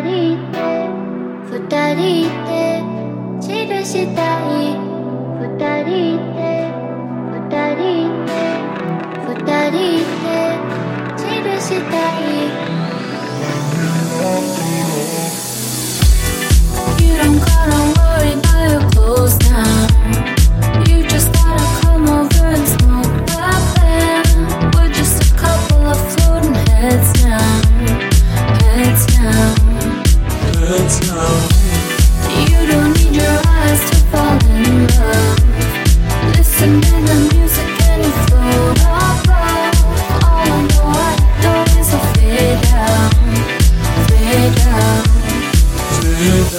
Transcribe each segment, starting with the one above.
二人で二人で散るしたい。二人で二人で二人で散るしたい。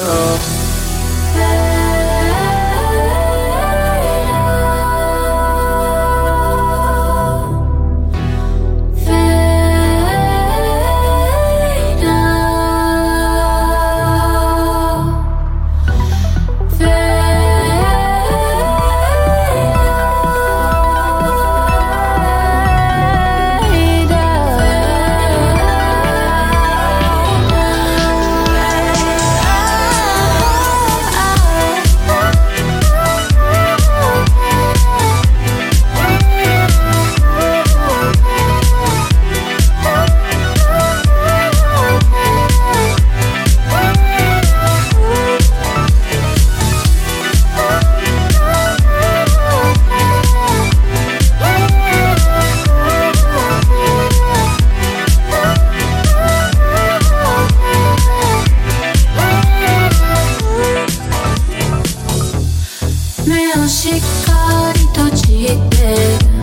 Oh. 目をしっかり閉じて